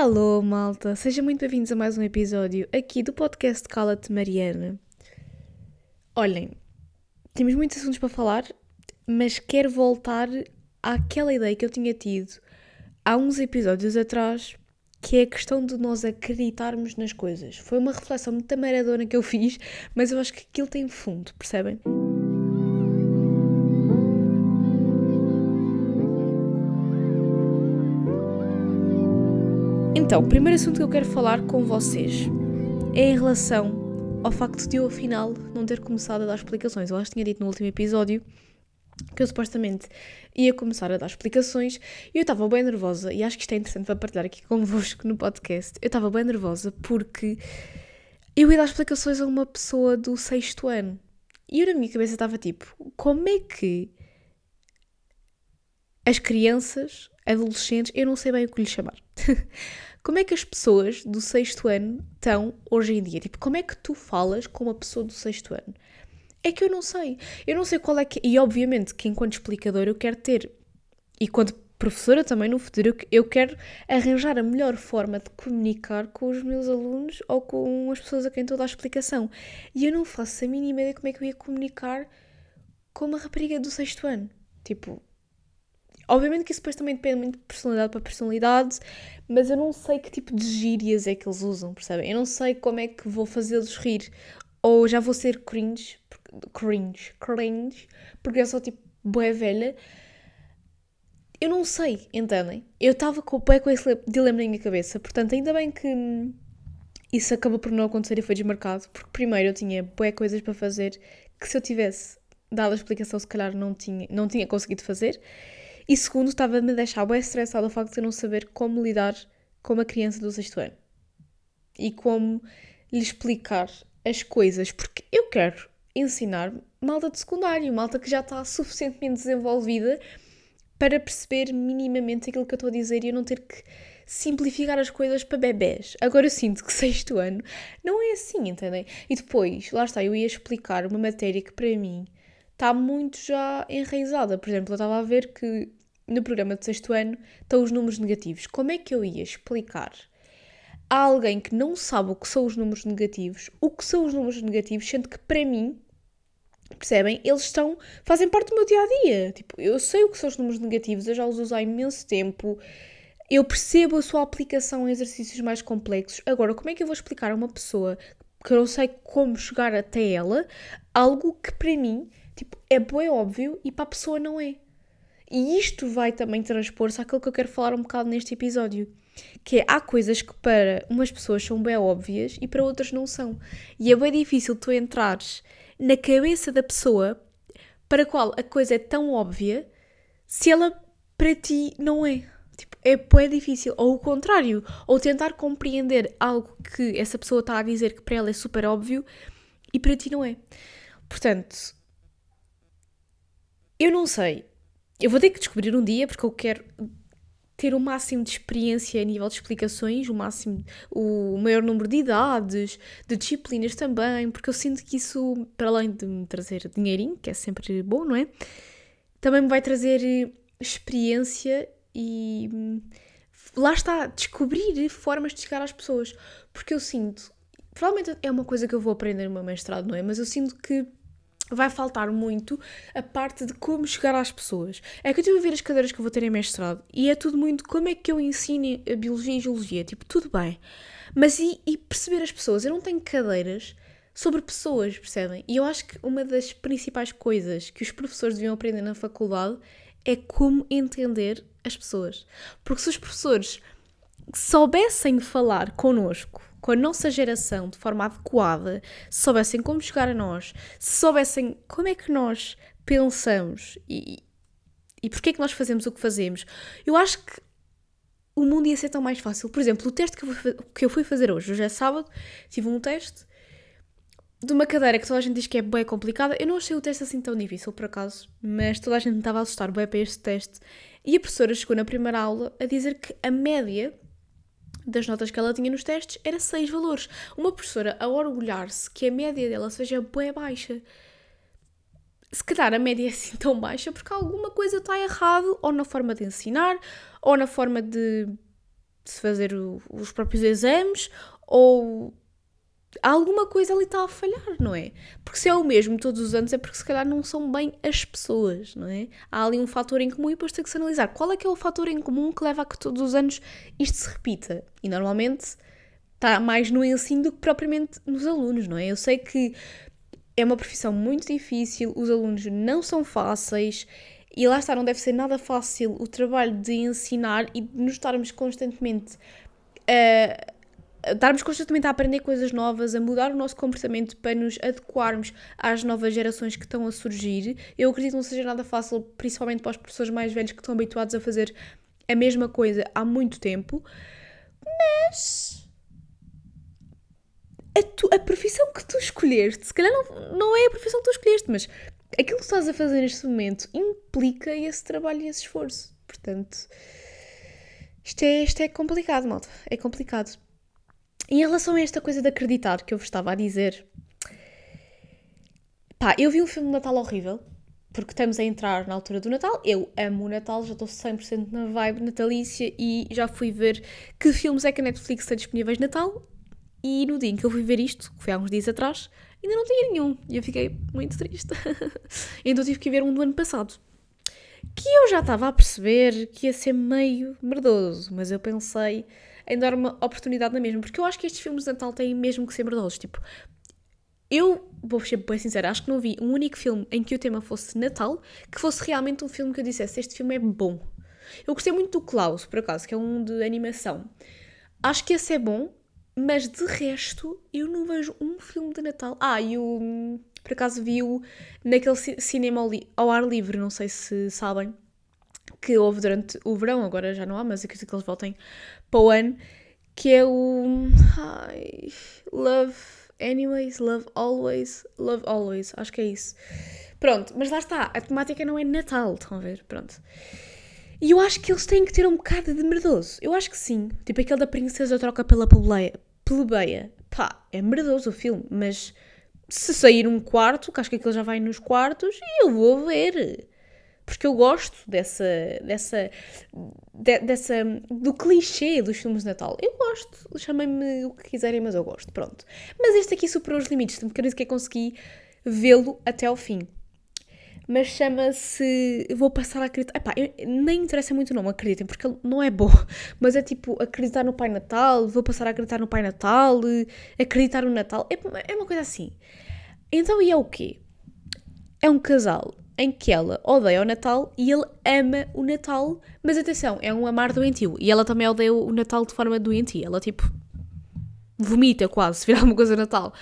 Alô, malta! Sejam muito bem-vindos a mais um episódio aqui do podcast Cala-te Mariana. Olhem, temos muitos assuntos para falar, mas quero voltar àquela ideia que eu tinha tido há uns episódios atrás, que é a questão de nós acreditarmos nas coisas. Foi uma reflexão muito maradona que eu fiz, mas eu acho que aquilo tem fundo, percebem? Então, o primeiro assunto que eu quero falar com vocês é em relação ao facto de eu, afinal, não ter começado a dar explicações. Eu acho que tinha dito no último episódio que eu supostamente ia começar a dar explicações e eu estava bem nervosa e acho que isto é interessante para partilhar aqui convosco no podcast. Eu estava bem nervosa porque eu ia dar explicações a uma pessoa do sexto ano e eu na minha cabeça estava tipo, como é que as crianças, adolescentes, eu não sei bem o que lhes chamar. Como é que as pessoas do sexto ano estão hoje em dia? Tipo, como é que tu falas com uma pessoa do sexto ano? É que eu não sei. Eu não sei qual é que. E obviamente que enquanto explicador eu quero ter. E quando professora também no futuro, eu quero arranjar a melhor forma de comunicar com os meus alunos ou com as pessoas a quem estou a dar explicação. E eu não faço a mínima ideia como é que eu ia comunicar com uma rapariga do sexto ano. Tipo, Obviamente que isso depois também depende muito de personalidade para personalidade, mas eu não sei que tipo de gírias é que eles usam, percebem? Eu não sei como é que vou fazê-los rir. Ou já vou ser cringe, cringe, cringe, porque eu sou tipo boa velha. Eu não sei, entendem? Eu estava com pé com esse dilema na minha cabeça, portanto, ainda bem que isso acabou por não acontecer e foi desmarcado, porque primeiro eu tinha boé coisas para fazer que se eu tivesse dado a explicação, se calhar não tinha, não tinha conseguido fazer. E segundo, estava-me a deixar bem estressada o facto de eu não saber como lidar com uma criança do sexto ano. E como lhe explicar as coisas, porque eu quero ensinar malta de secundário, malta que já está suficientemente desenvolvida para perceber minimamente aquilo que eu estou a dizer e eu não ter que simplificar as coisas para bebés. Agora eu sinto que sexto ano não é assim, entendem? E depois, lá está, eu ia explicar uma matéria que para mim está muito já enraizada. Por exemplo, eu estava a ver que no programa de sexto ano estão os números negativos. Como é que eu ia explicar a alguém que não sabe o que são os números negativos, o que são os números negativos, sendo que para mim, percebem, eles estão, fazem parte do meu dia a dia. Tipo, eu sei o que são os números negativos, eu já os uso há imenso tempo. Eu percebo a sua aplicação em exercícios mais complexos. Agora, como é que eu vou explicar a uma pessoa que eu não sei como chegar até ela algo que para mim, tipo, é bem óbvio e para a pessoa não é? E isto vai também transpor-se àquilo que eu quero falar um bocado neste episódio. Que é, há coisas que para umas pessoas são bem óbvias e para outras não são. E é bem difícil tu entrares na cabeça da pessoa para a qual a coisa é tão óbvia se ela para ti não é. Tipo, é bem difícil. Ou o contrário. Ou tentar compreender algo que essa pessoa está a dizer que para ela é super óbvio e para ti não é. Portanto, eu não sei eu vou ter que descobrir um dia, porque eu quero ter o máximo de experiência a nível de explicações, o máximo, o maior número de idades, de disciplinas também, porque eu sinto que isso, para além de me trazer dinheirinho, que é sempre bom, não é? Também me vai trazer experiência e lá está, descobrir formas de chegar às pessoas, porque eu sinto, provavelmente é uma coisa que eu vou aprender no meu mestrado, não é? Mas eu sinto que vai faltar muito a parte de como chegar às pessoas. É que eu estive a ver as cadeiras que eu vou ter em mestrado e é tudo muito como é que eu ensino a biologia e geologia. Tipo, tudo bem. Mas e, e perceber as pessoas? Eu não tenho cadeiras sobre pessoas, percebem? E eu acho que uma das principais coisas que os professores deviam aprender na faculdade é como entender as pessoas. Porque se os professores soubessem falar connosco com a nossa geração de forma adequada, se soubessem como chegar a nós, se soubessem como é que nós pensamos e, e porquê é que nós fazemos o que fazemos, eu acho que o mundo ia ser tão mais fácil. Por exemplo, o teste que eu fui, que eu fui fazer hoje, hoje é sábado, tive um teste de uma cadeira que toda a gente diz que é bem complicada. Eu não achei o teste assim tão difícil, por acaso, mas toda a gente estava a assustar bem para este teste. E a professora chegou na primeira aula a dizer que a média das notas que ela tinha nos testes era 6 valores. Uma professora a orgulhar-se que a média dela seja bem baixa. Se calhar a média é assim tão baixa porque alguma coisa está errado ou na forma de ensinar ou na forma de se fazer o, os próprios exames ou alguma coisa ali está a falhar, não é? Porque se é o mesmo todos os anos é porque se calhar não são bem as pessoas, não é? Há ali um fator em comum e depois tem que se analisar qual é que é o fator em comum que leva a que todos os anos isto se repita. E normalmente está mais no ensino do que propriamente nos alunos, não é? Eu sei que é uma profissão muito difícil, os alunos não são fáceis e lá está, não deve ser nada fácil o trabalho de ensinar e de nos estarmos constantemente a estarmos constantemente a aprender coisas novas, a mudar o nosso comportamento para nos adequarmos às novas gerações que estão a surgir. Eu acredito que não seja nada fácil, principalmente para as pessoas mais velhas que estão habituados a fazer a mesma coisa há muito tempo, mas a, tu, a profissão que tu escolheste, se calhar não, não é a profissão que tu escolheste, mas aquilo que estás a fazer neste momento implica esse trabalho e esse esforço. Portanto, isto é, isto é complicado, malta. É complicado. Em relação a esta coisa de acreditar que eu vos estava a dizer, pá, eu vi um filme de Natal horrível, porque estamos a entrar na altura do Natal. Eu amo o Natal, já estou 100% na vibe natalícia e já fui ver que filmes é que a Netflix tem disponíveis de Natal. E no dia em que eu fui ver isto, que foi há uns dias atrás, ainda não tinha nenhum. E eu fiquei muito triste. então tive que ver um do ano passado. Que eu já estava a perceber que ia ser meio merdoso, mas eu pensei, em dar uma oportunidade na mesma, porque eu acho que estes filmes de Natal têm mesmo que ser merdosos. Tipo, eu vou ser bem sincera, acho que não vi um único filme em que o tema fosse Natal que fosse realmente um filme que eu dissesse este filme é bom. Eu gostei muito do Klaus, por acaso, que é um de animação. Acho que esse é bom, mas de resto eu não vejo um filme de Natal. Ah, e o. Por acaso vi-o naquele cinema ao ar livre, não sei se sabem que houve durante o verão, agora já não há, mas acredito que eles voltem para o ano, que é o ai, Love Anyways, Love Always, Love Always, acho que é isso. Pronto, mas lá está, a temática não é Natal, estão a ver? Pronto. E eu acho que eles têm que ter um bocado de merdoso. Eu acho que sim. Tipo aquele da princesa troca pela plebeia. plebeia. Pá, é merdoso o filme, mas se sair um quarto, que acho que aquilo já vai nos quartos, eu vou ver porque eu gosto dessa, dessa, de, dessa, do clichê dos filmes de Natal. Eu gosto, chamem-me o que quiserem, mas eu gosto, pronto. Mas este aqui superou os limites, porque eu nem sequer consegui vê-lo até ao fim. Mas chama-se. Vou passar a acreditar. Epá, eu, nem interessa muito o nome, acreditem, porque ele não é bom. Mas é tipo acreditar no Pai Natal, vou passar a acreditar no Pai Natal, acreditar no Natal. É, é uma coisa assim. Então, e é o quê? É um casal em que ela odeia o Natal e ele ama o Natal, mas atenção, é um amar doentio. E ela também odeia o Natal de forma doentia. Ela, tipo, vomita quase se virar alguma coisa Natal.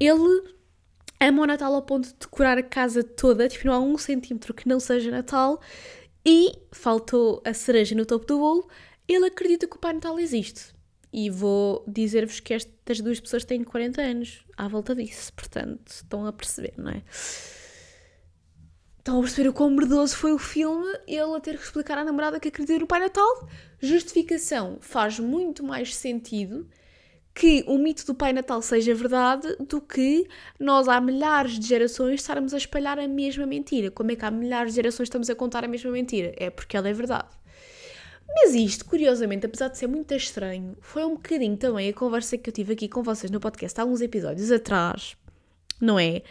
Ele ama o Natal ao ponto de decorar a casa toda, tipo, não há um centímetro que não seja Natal. E faltou a cereja no topo do bolo, ele acredita que o Pai Natal existe. E vou dizer-vos que estas duas pessoas têm 40 anos à volta disso, portanto, estão a perceber, não é? Estão a perceber o quão merdoso foi o filme, ele a ter que explicar à namorada que acredita no Pai Natal. Justificação faz muito mais sentido que o mito do Pai Natal seja verdade do que nós há milhares de gerações estarmos a espalhar a mesma mentira. Como é que há milhares de gerações estamos a contar a mesma mentira? É porque ela é verdade. Mas isto, curiosamente, apesar de ser muito estranho, foi um bocadinho também a conversa que eu tive aqui com vocês no podcast há alguns episódios atrás, não é?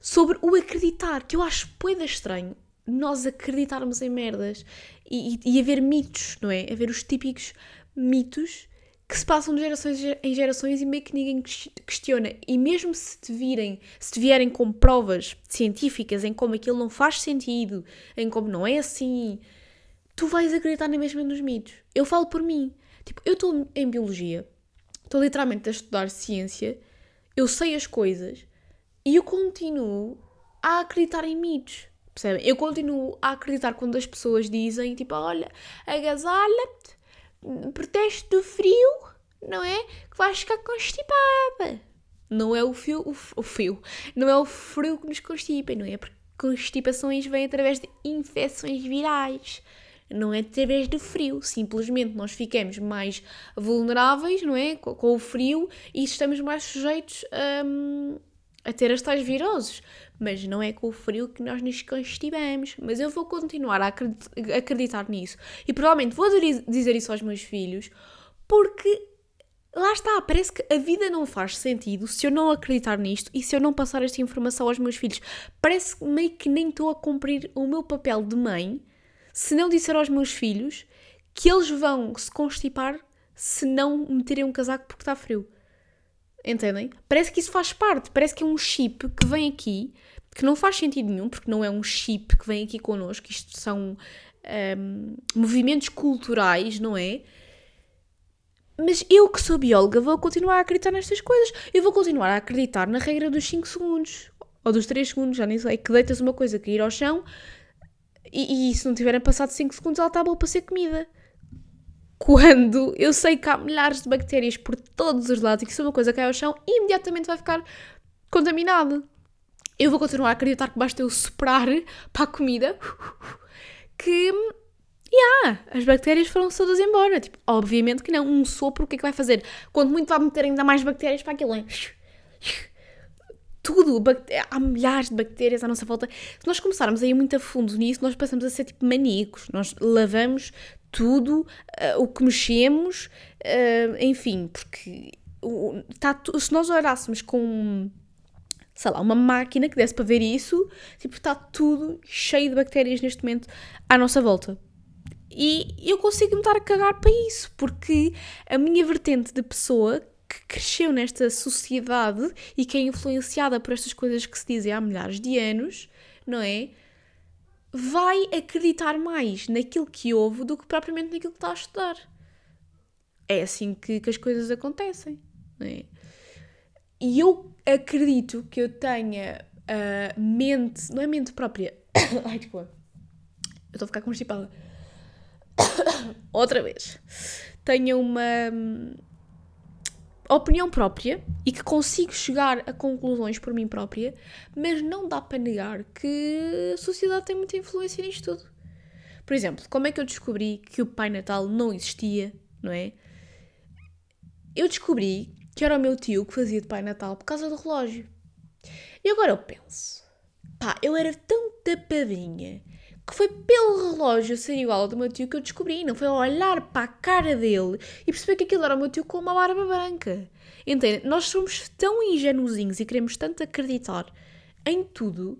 Sobre o acreditar, que eu acho poeda estranho nós acreditarmos em merdas e, e, e haver mitos, não é? Haver os típicos mitos que se passam de gerações em gerações e meio que ninguém questiona. E mesmo se te virem, se te vierem com provas científicas em como aquilo não faz sentido, em como não é assim, tu vais acreditar na mesma nos mitos. Eu falo por mim. Tipo, eu estou em biologia, estou literalmente a estudar ciência, eu sei as coisas, e eu continuo a acreditar em mitos. Percebem? Eu continuo a acreditar quando as pessoas dizem, tipo, olha, agasalha-te, protege do frio, não é? Que vais ficar constipada. Não é o fio, o, o fio, não é o frio que nos constipa, não é? Porque constipações vêm através de infecções virais, não é através do frio. Simplesmente nós ficamos mais vulneráveis, não é? Com, com o frio e estamos mais sujeitos a. A ter as tais viroses. Mas não é com o frio que nós nos constipamos. Mas eu vou continuar a acreditar nisso. E provavelmente vou dizer isso aos meus filhos, Porque lá está, parece que a vida não faz sentido se eu não acreditar nisto e se eu não passar esta informação aos meus filhos. Parece meio que nem estou a cumprir o meu papel de mãe se não disser aos meus filhos que eles vão se constipar se não meterem um casaco porque está frio. Entendem? Parece que isso faz parte, parece que é um chip que vem aqui, que não faz sentido nenhum, porque não é um chip que vem aqui connosco, isto são um, movimentos culturais, não é? Mas eu que sou bióloga vou continuar a acreditar nestas coisas. Eu vou continuar a acreditar na regra dos 5 segundos. Ou dos 3 segundos, já nem sei. Que deitas uma coisa cair ao chão e, e se não tiverem passado 5 segundos ela está boa para ser comida. Quando eu sei que há milhares de bactérias por todos os lados e que se uma coisa cai ao chão, imediatamente vai ficar contaminado. Eu vou continuar a acreditar que basta eu soprar para a comida que yeah, as bactérias foram todas embora. Tipo, obviamente que não. Um sopro, o que é que vai fazer? Quando muito vai meter ainda mais bactérias para aquilo. Hein? Tudo, há milhares de bactérias à nossa volta. Se nós começarmos a ir muito a fundo nisso, nós passamos a ser tipo maníacos. Nós lavamos tudo, uh, o que mexemos, uh, enfim, porque uh, tá, se nós olhássemos com sei lá, uma máquina que desse para ver isso, tipo, está tudo cheio de bactérias neste momento à nossa volta. E eu consigo me estar a cagar para isso, porque a minha vertente de pessoa que cresceu nesta sociedade e que é influenciada por estas coisas que se dizem há milhares de anos, não é? Vai acreditar mais naquilo que ouve do que propriamente naquilo que está a estudar. É assim que, que as coisas acontecem, é? E eu acredito que eu tenha uh, mente, não é mente própria. Ai, desculpa. Eu estou a ficar constipada. Outra vez. Tenha uma hum, opinião própria e que consigo chegar a conclusões por mim própria, mas não dá para negar que a sociedade tem muita influência nisto tudo. Por exemplo, como é que eu descobri que o Pai Natal não existia, não é? Eu descobri que era o meu tio que fazia de Pai Natal por causa do relógio. E agora eu penso, pá, eu era tão tapadinha que foi pelo relógio ser igual ao do meu tio que eu descobri. Não foi olhar para a cara dele e perceber que aquilo era o meu tio com uma barba branca. Entende? Nós somos tão ingenuzinhos e queremos tanto acreditar em tudo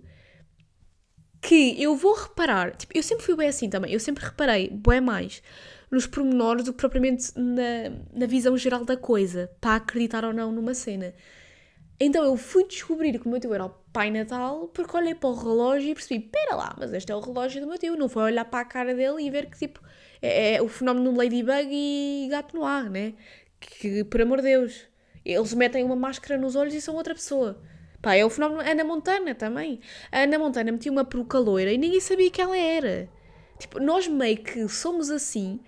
que eu vou reparar. Tipo, eu sempre fui bem assim também. Eu sempre reparei, bem mais nos pormenores do que propriamente na, na visão geral da coisa, para acreditar ou não numa cena. Então eu fui descobrir que o meu tio era o Pai Natal porque olhei para o relógio e percebi: pera lá, mas este é o relógio do meu tio. Não foi olhar para a cara dele e ver que tipo é, é o fenómeno Ladybug e gato no ar, né? Que, por amor de Deus, eles metem uma máscara nos olhos e são outra pessoa. Pá, é o fenómeno Ana Montana também. A Ana Montana metia uma peruca loira e ninguém sabia que ela era. Tipo, nós meio que somos assim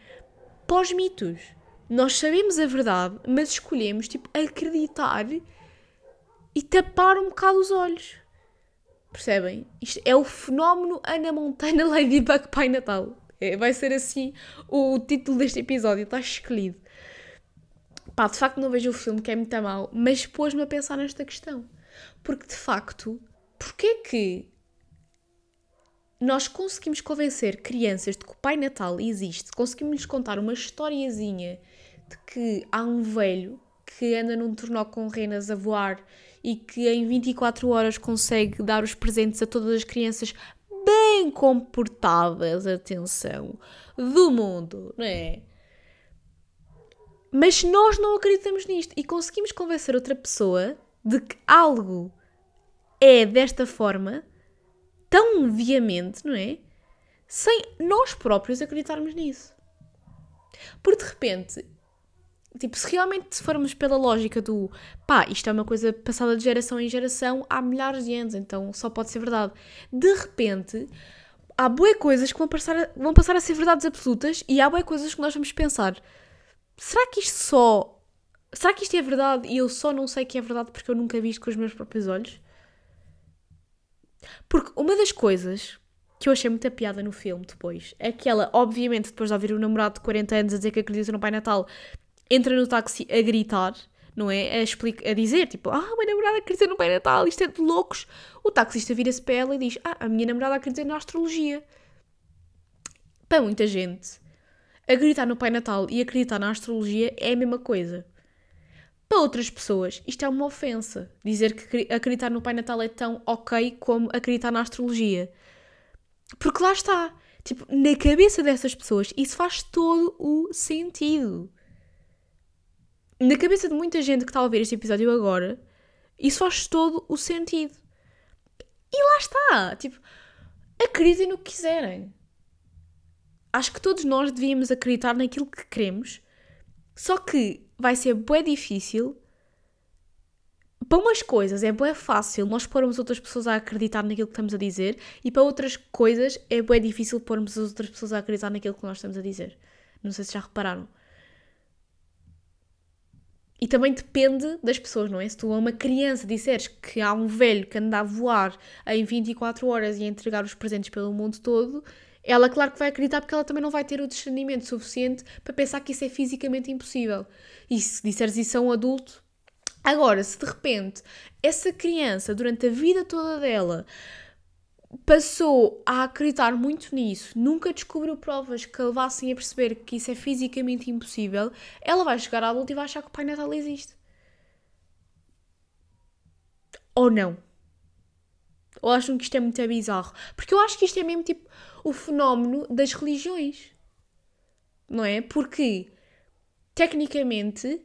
pós-mitos. Nós sabemos a verdade, mas escolhemos, tipo, acreditar e tapar um bocado os olhos. Percebem? Isto é o fenómeno Ana Montana Ladybug Pai Natal. É, vai ser assim o, título deste episódio, está escolhido. Pá, de facto não vejo o filme, que é muito mal, mas pôs-me a pensar nesta questão. Porque de facto, porquê que nós conseguimos convencer crianças de que o Pai Natal existe, conseguimos-lhes contar uma historiazinha de que há um velho que anda num tornó com renas a voar e que em 24 horas consegue dar os presentes a todas as crianças bem comportadas, atenção, do mundo, não é? Mas nós não acreditamos nisto e conseguimos convencer outra pessoa de que algo é desta forma tão viamente, não é? Sem nós próprios acreditarmos nisso. Porque de repente, tipo, se realmente formos pela lógica do pá, isto é uma coisa passada de geração em geração há milhares de anos, então só pode ser verdade. De repente, há boas coisas que vão passar, a, vão passar a ser verdades absolutas e há boas coisas que nós vamos pensar: será que isto só. Será que isto é verdade e eu só não sei que é verdade porque eu nunca vi isto com os meus próprios olhos? Porque uma das coisas que eu achei muita piada no filme depois é que ela, obviamente, depois de ouvir o namorado de 40 anos a dizer que acredita no Pai Natal, entra no táxi a gritar, não é? A, explica, a dizer, tipo, ah, a minha namorada acredita no Pai Natal, isto é de loucos. O taxista vira-se para ela e diz, ah, a minha namorada acredita na astrologia. Para muita gente, acreditar no Pai Natal e acreditar na astrologia é a mesma coisa. Para outras pessoas, isto é uma ofensa. Dizer que acreditar no Pai Natal é tão ok como acreditar na astrologia. Porque lá está. Tipo, na cabeça dessas pessoas, isso faz todo o sentido. Na cabeça de muita gente que está a ouvir este episódio agora, isso faz todo o sentido. E lá está. Tipo, acreditem no que quiserem. Acho que todos nós devíamos acreditar naquilo que queremos, só que vai ser bem difícil. Para umas coisas é bem fácil nós pormos outras pessoas a acreditar naquilo que estamos a dizer, e para outras coisas é bem difícil pormos as outras pessoas a acreditar naquilo que nós estamos a dizer. Não sei se já repararam. E também depende das pessoas, não é? Se tu a uma criança disseres que há um velho que anda a voar em 24 horas e a entregar os presentes pelo mundo todo, ela, claro que vai acreditar porque ela também não vai ter o discernimento suficiente para pensar que isso é fisicamente impossível. E se disseres isso a um adulto. Agora, se de repente essa criança, durante a vida toda dela, passou a acreditar muito nisso, nunca descobriu provas que a levassem a perceber que isso é fisicamente impossível, ela vai chegar à adulta e vai achar que o Pai Natal existe. Ou não. Ou acham que isto é muito bizarro? Porque eu acho que isto é mesmo tipo o fenómeno das religiões. Não é? Porque, tecnicamente,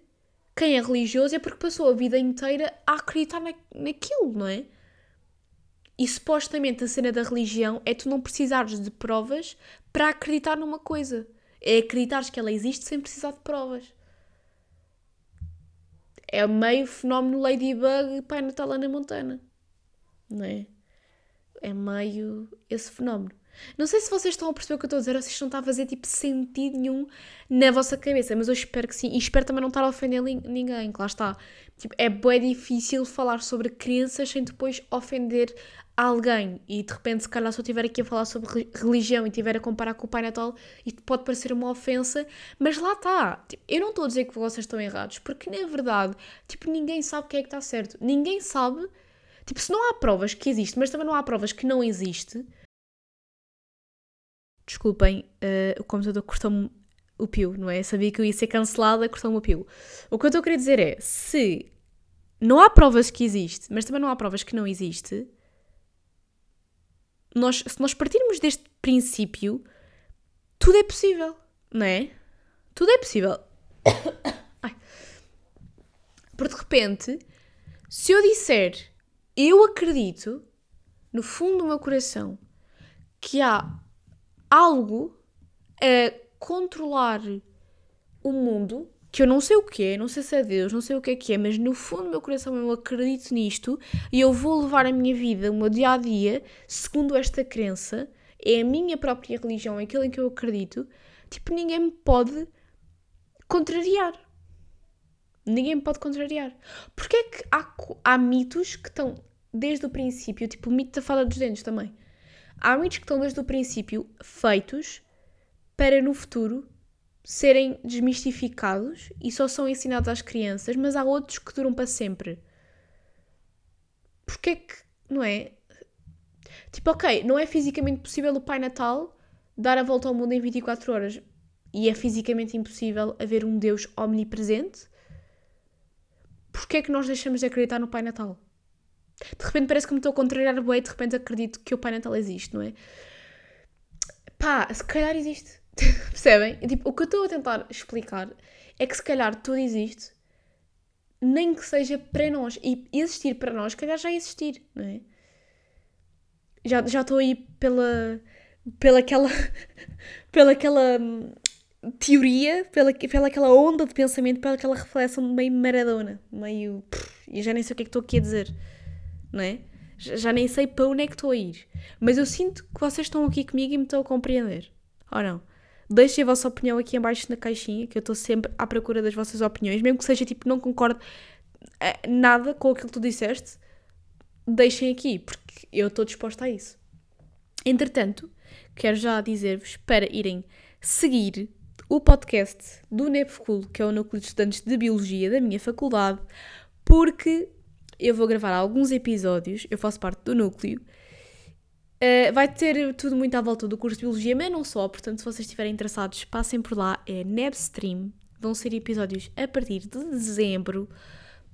quem é religioso é porque passou a vida inteira a acreditar na, naquilo, não é? E supostamente a cena da religião é tu não precisares de provas para acreditar numa coisa. É acreditares que ela existe sem precisar de provas. É meio fenómeno Ladybug e Pai Natal na Montana. Não é? É meio esse fenómeno. Não sei se vocês estão a perceber o que eu estou a dizer ou se isto não está a fazer tipo sentido nenhum na vossa cabeça, mas eu espero que sim. E espero também não estar a ofender ninguém, que lá está. Tipo, é bem difícil falar sobre crenças sem depois ofender alguém. E de repente, se calhar, se eu estiver aqui a falar sobre religião e estiver a comparar com o Pai Natal, isto pode parecer uma ofensa, mas lá está. Tipo, eu não estou a dizer que vocês estão errados, porque na verdade, tipo, ninguém sabe quem é que está certo. Ninguém sabe. Tipo, se não há provas que existe, mas também não há provas que não existe, Desculpem, uh, o computador cortou-me o pio, não é? Sabia que eu ia ser cancelada, cortou-me o pio. O que eu estou a querer dizer é, se não há provas que existe, mas também não há provas que não existe, nós, se nós partirmos deste princípio, tudo é possível, não é? Tudo é possível. Ai. Porque de repente, se eu disser, eu acredito, no fundo do meu coração, que há algo a controlar o mundo que eu não sei o que é, não sei se é Deus, não sei o que é que é, mas no fundo do meu coração eu acredito nisto e eu vou levar a minha vida, o meu dia a dia, segundo esta crença, é a minha própria religião, é aquilo em que eu acredito, tipo, ninguém me pode contrariar. Ninguém me pode contrariar. Porque é que há, há mitos que estão desde o princípio, tipo o mito da fada dos dentes também. Há mitos que estão desde o princípio feitos para no futuro serem desmistificados e só são ensinados às crianças, mas há outros que duram para sempre. Porquê que, não é? Tipo, ok, não é fisicamente possível o Pai Natal dar a volta ao mundo em 24 horas e é fisicamente impossível haver um Deus omnipresente. Porquê é que nós deixamos de acreditar no Pai Natal? De repente parece que me estou a contrariar bem, de repente acredito que o Pai Natal existe, não é? Pá, se calhar existe. Percebem? Tipo, o que eu estou a tentar explicar é que se calhar tudo existe, nem que seja para nós. E existir para nós, se calhar já existir, não é? Já, já estou aí pela, pela aquela, pela aquela hum, teoria, pela, pela aquela onda de pensamento, pela aquela reflexão meio maradona, meio. e já nem sei o que é que estou aqui a dizer não é? Já nem sei para onde é que estou a ir. Mas eu sinto que vocês estão aqui comigo e me estão a compreender. Ou não? Deixem a vossa opinião aqui abaixo na caixinha, que eu estou sempre à procura das vossas opiniões, mesmo que seja tipo, não concordo eh, nada com aquilo que tu disseste, deixem aqui, porque eu estou disposta a isso. Entretanto, quero já dizer-vos para irem seguir o podcast do NEPFCUL, que é o Núcleo de Estudantes de Biologia da minha faculdade, porque eu vou gravar alguns episódios, eu faço parte do núcleo, Uh, vai ter tudo muito à volta do curso de Biologia, mas não só, portanto, se vocês estiverem interessados, passem por lá, é Nebstream, vão ser episódios a partir de dezembro,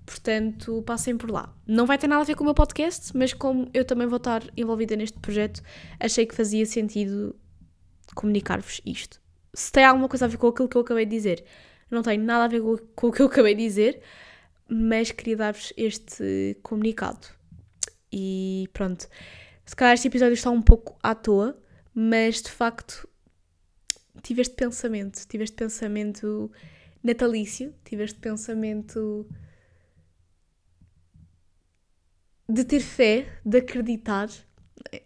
portanto, passem por lá. Não vai ter nada a ver com o meu podcast, mas como eu também vou estar envolvida neste projeto, achei que fazia sentido comunicar-vos isto. Se tem alguma coisa a ver com aquilo que eu acabei de dizer, não tem nada a ver com o que eu acabei de dizer, mas queria dar-vos este comunicado. E pronto. Se calhar este episódio está um pouco à toa, mas de facto tive este pensamento, tive este pensamento natalício, tive este pensamento de ter fé, de acreditar,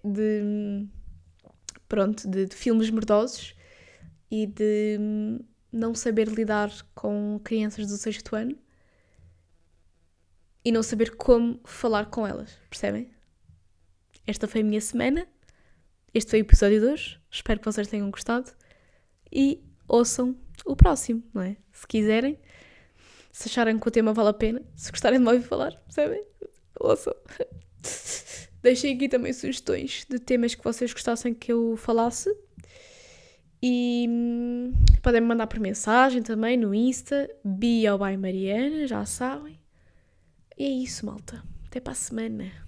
de pronto, de, de filmes merdosos e de não saber lidar com crianças do sexto ano e não saber como falar com elas, percebem? Esta foi a minha semana. Este foi o episódio de hoje. Espero que vocês tenham gostado. E ouçam o próximo, não é? Se quiserem. Se acharem que o tema vale a pena. Se gostarem de me ouvir falar, percebem? Ouçam. Deixem aqui também sugestões de temas que vocês gostassem que eu falasse. E podem me mandar por mensagem também no Insta, Bia by Mariana, já sabem. E é isso, malta. Até para a semana.